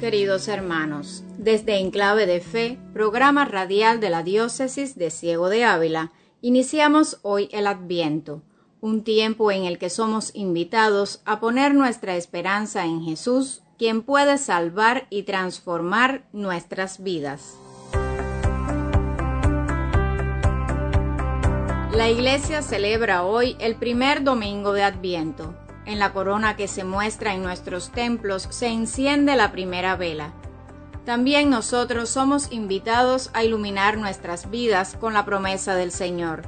Queridos hermanos. Desde Enclave de Fe, programa radial de la Diócesis de Ciego de Ávila, iniciamos hoy el Adviento, un tiempo en el que somos invitados a poner nuestra esperanza en Jesús, quien puede salvar y transformar nuestras vidas. La Iglesia celebra hoy el primer domingo de Adviento. En la corona que se muestra en nuestros templos se enciende la primera vela. También nosotros somos invitados a iluminar nuestras vidas con la promesa del Señor,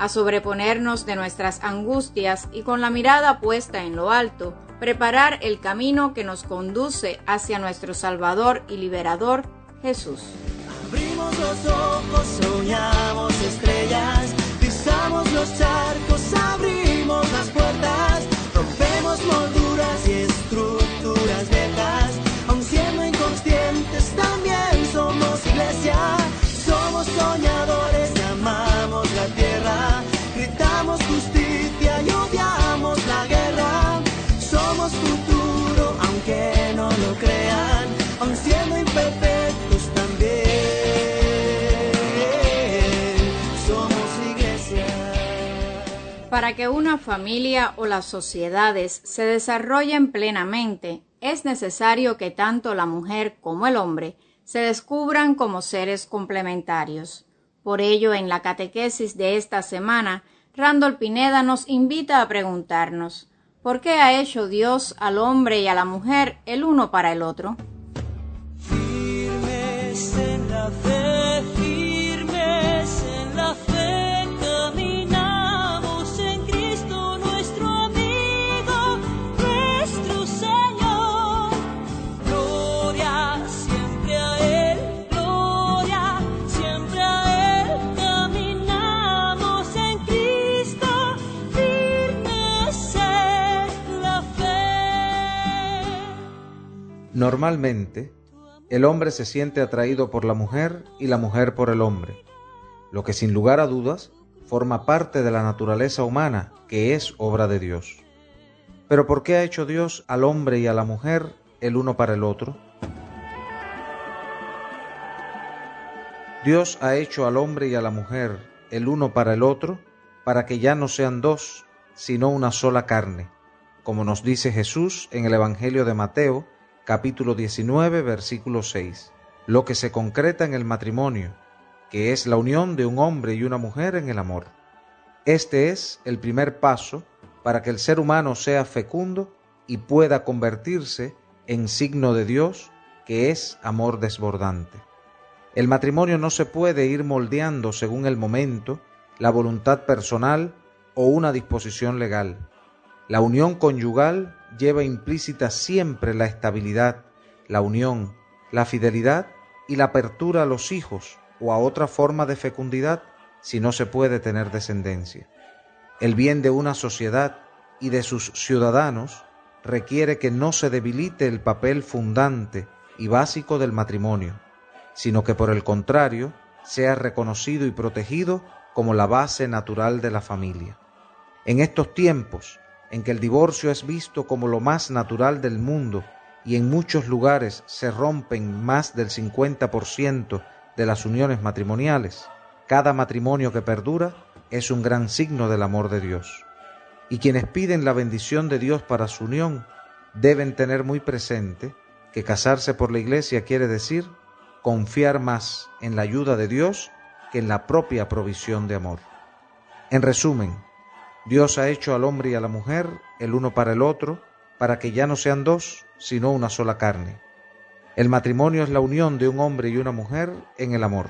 a sobreponernos de nuestras angustias y con la mirada puesta en lo alto, preparar el camino que nos conduce hacia nuestro Salvador y Liberador, Jesús. Abrimos los ojos, soñamos estrellas Pisamos los charcos, abrimos las puertas, rompemos molduras y estructuras viejas. Aun siendo inconscientes, también Para que una familia o las sociedades se desarrollen plenamente, es necesario que tanto la mujer como el hombre se descubran como seres complementarios. Por ello, en la catequesis de esta semana, Randall Pineda nos invita a preguntarnos ¿por qué ha hecho Dios al hombre y a la mujer el uno para el otro? Normalmente, el hombre se siente atraído por la mujer y la mujer por el hombre, lo que sin lugar a dudas forma parte de la naturaleza humana que es obra de Dios. Pero ¿por qué ha hecho Dios al hombre y a la mujer el uno para el otro? Dios ha hecho al hombre y a la mujer el uno para el otro para que ya no sean dos, sino una sola carne, como nos dice Jesús en el Evangelio de Mateo, capítulo 19, versículo 6, lo que se concreta en el matrimonio, que es la unión de un hombre y una mujer en el amor. Este es el primer paso para que el ser humano sea fecundo y pueda convertirse en signo de Dios, que es amor desbordante. El matrimonio no se puede ir moldeando según el momento, la voluntad personal o una disposición legal. La unión conyugal lleva implícita siempre la estabilidad, la unión, la fidelidad y la apertura a los hijos o a otra forma de fecundidad si no se puede tener descendencia. El bien de una sociedad y de sus ciudadanos requiere que no se debilite el papel fundante y básico del matrimonio, sino que por el contrario sea reconocido y protegido como la base natural de la familia. En estos tiempos, en que el divorcio es visto como lo más natural del mundo y en muchos lugares se rompen más del 50% de las uniones matrimoniales, cada matrimonio que perdura es un gran signo del amor de Dios. Y quienes piden la bendición de Dios para su unión deben tener muy presente que casarse por la iglesia quiere decir confiar más en la ayuda de Dios que en la propia provisión de amor. En resumen, Dios ha hecho al hombre y a la mujer el uno para el otro, para que ya no sean dos, sino una sola carne. El matrimonio es la unión de un hombre y una mujer en el amor.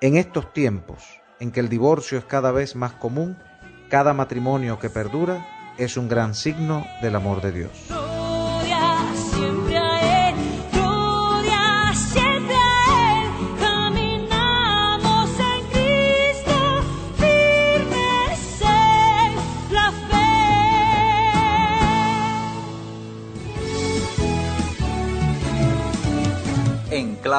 En estos tiempos, en que el divorcio es cada vez más común, cada matrimonio que perdura es un gran signo del amor de Dios.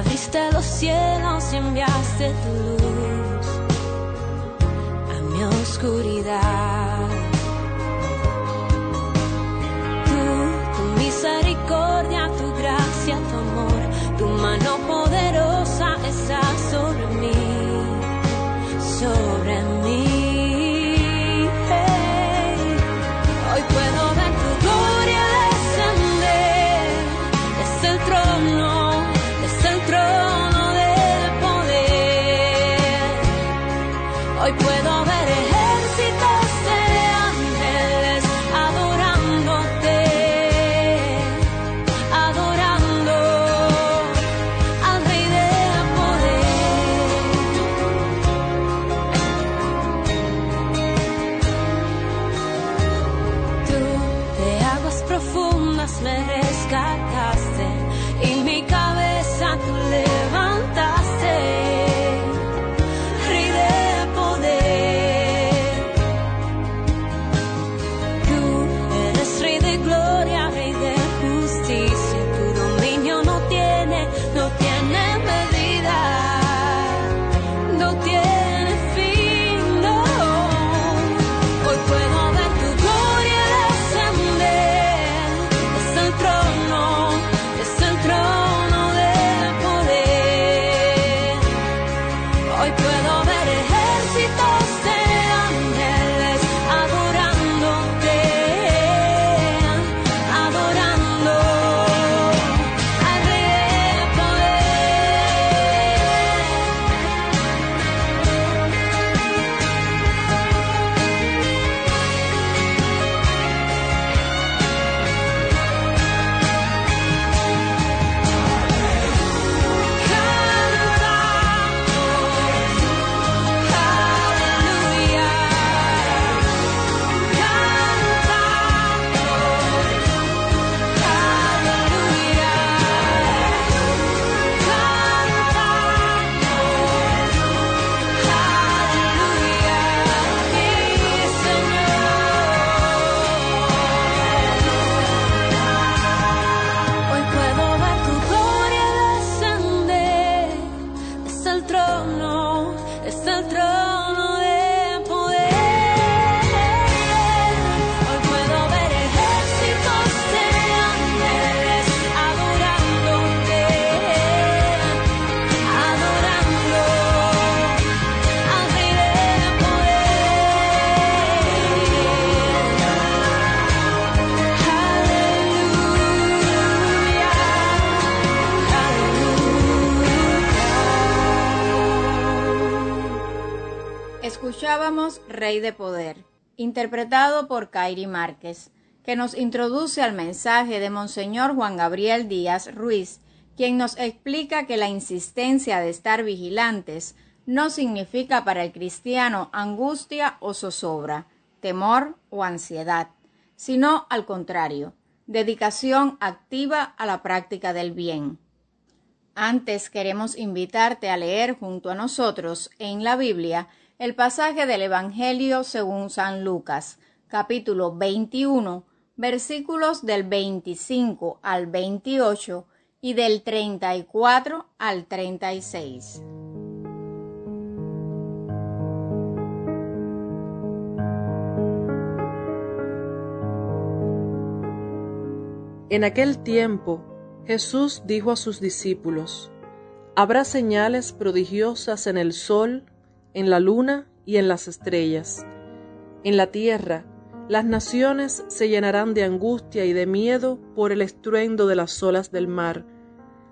Abriste los cielos y enviaste tu luz a mi oscuridad. Rey de Poder, interpretado por Kairi Márquez, que nos introduce al mensaje de Monseñor Juan Gabriel Díaz Ruiz, quien nos explica que la insistencia de estar vigilantes no significa para el cristiano angustia o zozobra, temor o ansiedad, sino al contrario, dedicación activa a la práctica del bien. Antes queremos invitarte a leer junto a nosotros en la Biblia el pasaje del Evangelio según San Lucas, capítulo 21, versículos del 25 al 28 y del 34 al 36. En aquel tiempo Jesús dijo a sus discípulos, Habrá señales prodigiosas en el sol, en la luna y en las estrellas. En la tierra las naciones se llenarán de angustia y de miedo por el estruendo de las olas del mar.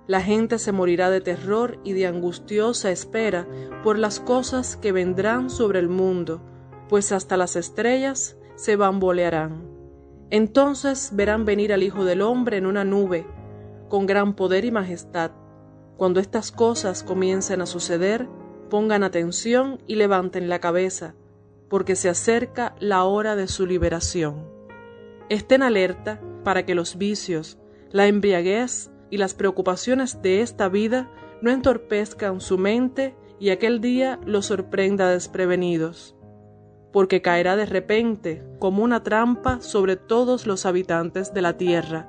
La gente se morirá de terror y de angustiosa espera por las cosas que vendrán sobre el mundo, pues hasta las estrellas se bambolearán. Entonces verán venir al Hijo del Hombre en una nube, con gran poder y majestad. Cuando estas cosas comiencen a suceder, pongan atención y levanten la cabeza, porque se acerca la hora de su liberación. Estén alerta para que los vicios, la embriaguez y las preocupaciones de esta vida no entorpezcan su mente y aquel día los sorprenda desprevenidos. porque caerá de repente como una trampa sobre todos los habitantes de la tierra.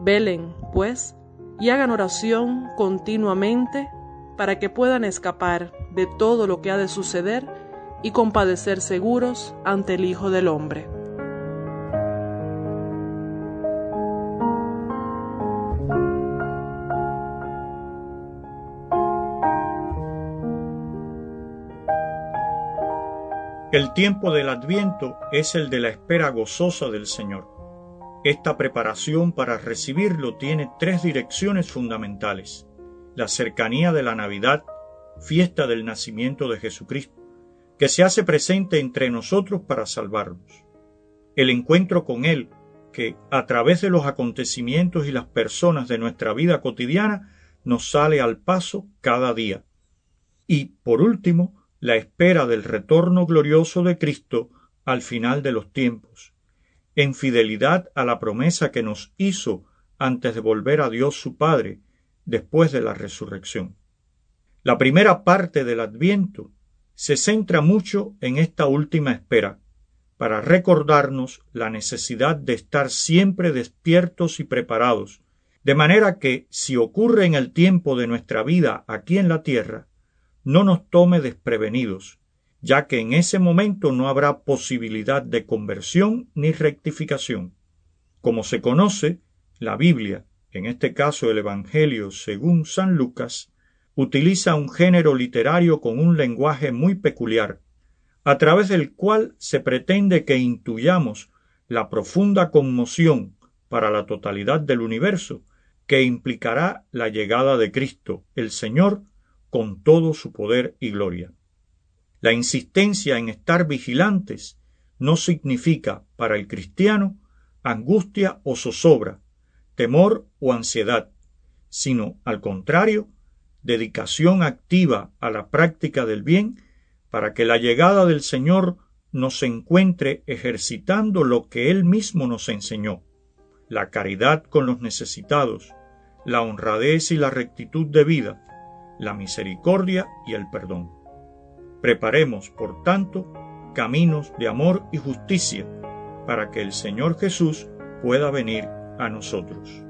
Velen, pues, y hagan oración continuamente para que puedan escapar de todo lo que ha de suceder y compadecer seguros ante el Hijo del Hombre. El tiempo del Adviento es el de la espera gozosa del Señor. Esta preparación para recibirlo tiene tres direcciones fundamentales. La cercanía de la Navidad, fiesta del nacimiento de Jesucristo, que se hace presente entre nosotros para salvarnos. El encuentro con Él, que a través de los acontecimientos y las personas de nuestra vida cotidiana nos sale al paso cada día. Y, por último, la espera del retorno glorioso de Cristo al final de los tiempos, en fidelidad a la promesa que nos hizo antes de volver a Dios su Padre después de la resurrección. La primera parte del Adviento se centra mucho en esta última espera, para recordarnos la necesidad de estar siempre despiertos y preparados, de manera que, si ocurre en el tiempo de nuestra vida aquí en la tierra, no nos tome desprevenidos, ya que en ese momento no habrá posibilidad de conversión ni rectificación. Como se conoce, la Biblia, en este caso el Evangelio según San Lucas, utiliza un género literario con un lenguaje muy peculiar, a través del cual se pretende que intuyamos la profunda conmoción para la totalidad del universo que implicará la llegada de Cristo, el Señor, con todo su poder y gloria. La insistencia en estar vigilantes no significa para el cristiano angustia o zozobra, temor o ansiedad, sino al contrario, dedicación activa a la práctica del bien para que la llegada del Señor nos encuentre ejercitando lo que Él mismo nos enseñó, la caridad con los necesitados, la honradez y la rectitud de vida, la misericordia y el perdón. Preparemos, por tanto, caminos de amor y justicia para que el Señor Jesús pueda venir a nosotros.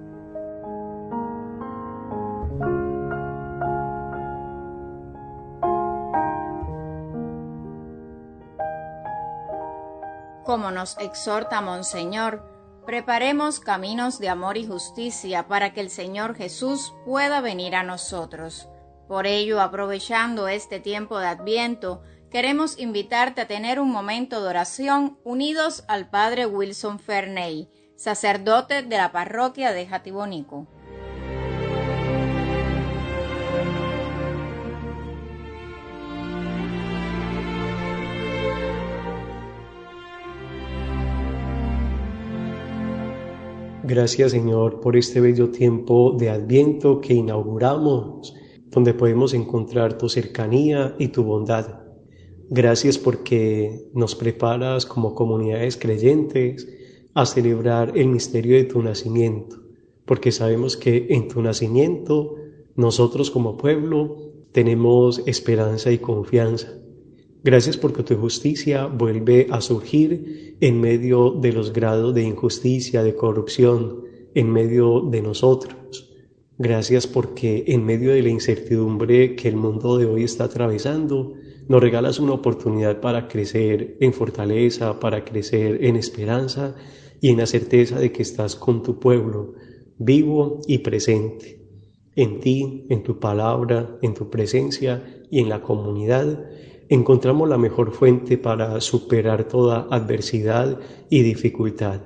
Como nos exhorta Monseñor, preparemos caminos de amor y justicia para que el Señor Jesús pueda venir a nosotros. Por ello, aprovechando este tiempo de Adviento, queremos invitarte a tener un momento de oración unidos al Padre Wilson Ferney, sacerdote de la parroquia de Jatibonico. Gracias Señor por este bello tiempo de Adviento que inauguramos donde podemos encontrar tu cercanía y tu bondad. Gracias porque nos preparas como comunidades creyentes a celebrar el misterio de tu nacimiento, porque sabemos que en tu nacimiento nosotros como pueblo tenemos esperanza y confianza. Gracias porque tu justicia vuelve a surgir en medio de los grados de injusticia, de corrupción, en medio de nosotros. Gracias porque en medio de la incertidumbre que el mundo de hoy está atravesando, nos regalas una oportunidad para crecer en fortaleza, para crecer en esperanza y en la certeza de que estás con tu pueblo, vivo y presente. En ti, en tu palabra, en tu presencia y en la comunidad, encontramos la mejor fuente para superar toda adversidad y dificultad.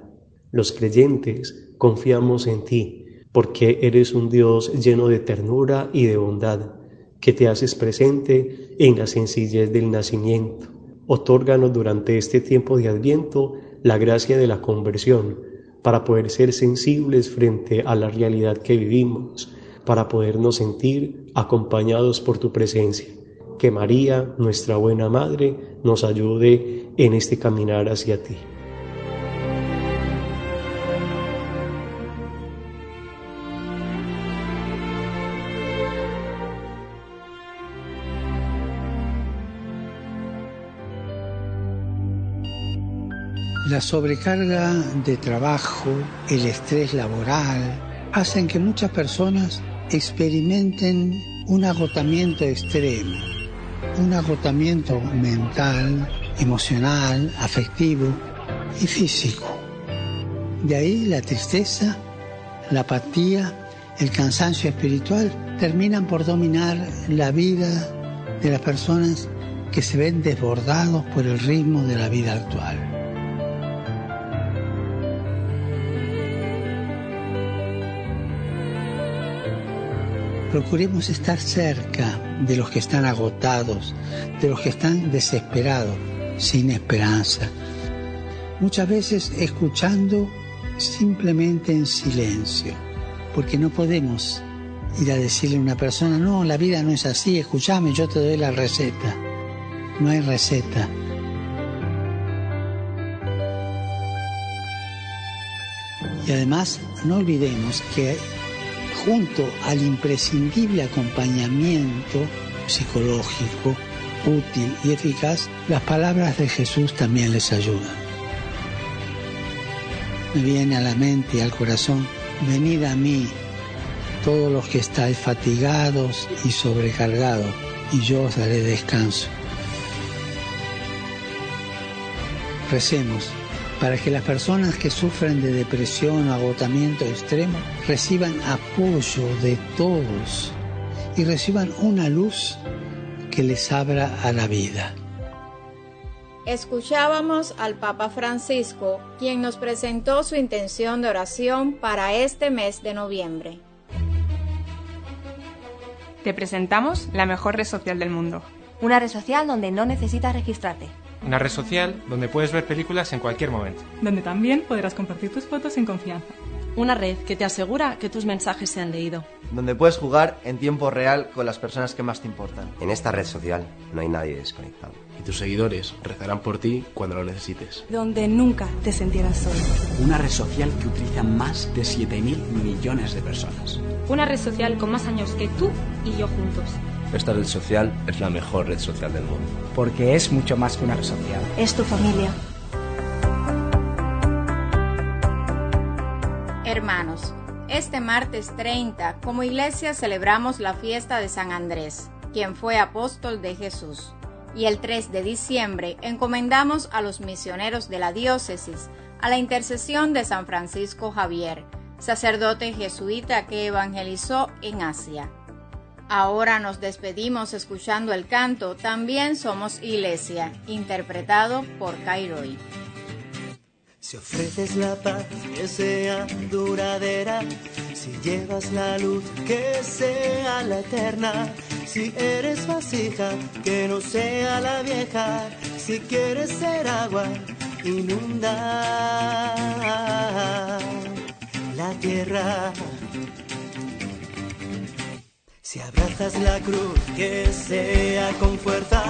Los creyentes confiamos en ti porque eres un Dios lleno de ternura y de bondad, que te haces presente en la sencillez del nacimiento. Otórganos durante este tiempo de Adviento la gracia de la conversión, para poder ser sensibles frente a la realidad que vivimos, para podernos sentir acompañados por tu presencia. Que María, nuestra buena Madre, nos ayude en este caminar hacia ti. La sobrecarga de trabajo, el estrés laboral, hacen que muchas personas experimenten un agotamiento extremo, un agotamiento mental, emocional, afectivo y físico. De ahí la tristeza, la apatía, el cansancio espiritual terminan por dominar la vida de las personas que se ven desbordados por el ritmo de la vida actual. Procuremos estar cerca de los que están agotados, de los que están desesperados, sin esperanza. Muchas veces escuchando simplemente en silencio, porque no podemos ir a decirle a una persona, no, la vida no es así, escúchame, yo te doy la receta. No hay receta. Y además, no olvidemos que junto al imprescindible acompañamiento psicológico, útil y eficaz, las palabras de Jesús también les ayudan. Me viene a la mente y al corazón, venid a mí, todos los que estáis fatigados y sobrecargados, y yo os daré descanso. Recemos para que las personas que sufren de depresión o agotamiento extremo reciban apoyo de todos y reciban una luz que les abra a la vida. Escuchábamos al Papa Francisco, quien nos presentó su intención de oración para este mes de noviembre. Te presentamos la mejor red social del mundo. Una red social donde no necesitas registrarte. Una red social donde puedes ver películas en cualquier momento. Donde también podrás compartir tus fotos en confianza. Una red que te asegura que tus mensajes se han leído. Donde puedes jugar en tiempo real con las personas que más te importan. En esta red social no hay nadie desconectado. Y tus seguidores rezarán por ti cuando lo necesites. Donde nunca te sentirás solo. Una red social que utiliza más de 7.000 millones de personas. Una red social con más años que tú y yo juntos. Esta red social es la mejor red social del mundo. Porque es mucho más que una red social. Es tu familia. Hermanos, este martes 30, como iglesia celebramos la fiesta de San Andrés, quien fue apóstol de Jesús. Y el 3 de diciembre encomendamos a los misioneros de la diócesis a la intercesión de San Francisco Javier, sacerdote jesuita que evangelizó en Asia. Ahora nos despedimos escuchando el canto También somos iglesia, interpretado por Kairoy. Si ofreces la paz que sea duradera, si llevas la luz que sea la eterna, si eres vasija que no sea la vieja, si quieres ser agua, inunda la tierra. Si abrazas la cruz que sea con fuerza,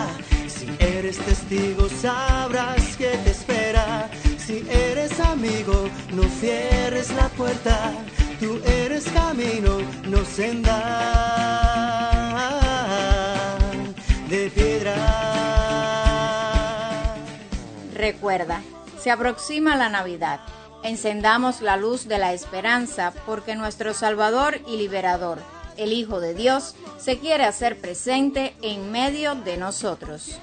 si eres testigo sabrás que te espera. Si eres amigo, no cierres la puerta. Tú eres camino, no senda de piedra. Recuerda, se aproxima la Navidad. Encendamos la luz de la esperanza porque nuestro Salvador y Liberador, el Hijo de Dios, se quiere hacer presente en medio de nosotros.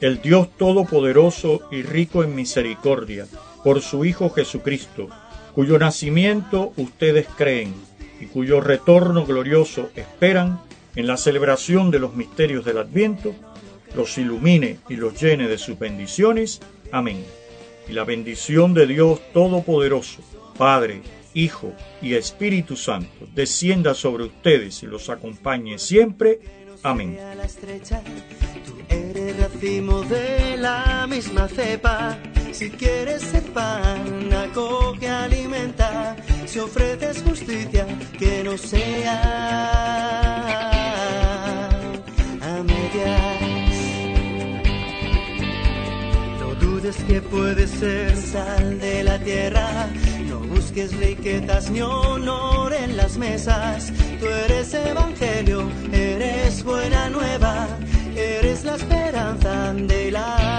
El Dios Todopoderoso y rico en misericordia, por su Hijo Jesucristo, cuyo nacimiento ustedes creen y cuyo retorno glorioso esperan en la celebración de los misterios del Adviento, los ilumine y los llene de sus bendiciones. Amén. Y la bendición de Dios Todopoderoso, Padre, Hijo y Espíritu Santo, descienda sobre ustedes y los acompañe siempre. Amén. Eres racimo de la misma cepa. Si quieres ser pan, acoge, alimenta. Si ofreces justicia, que no sea Que puedes ser sal de la tierra. No busques riquezas ni honor en las mesas. Tú eres evangelio, eres buena nueva eres la esperanza de la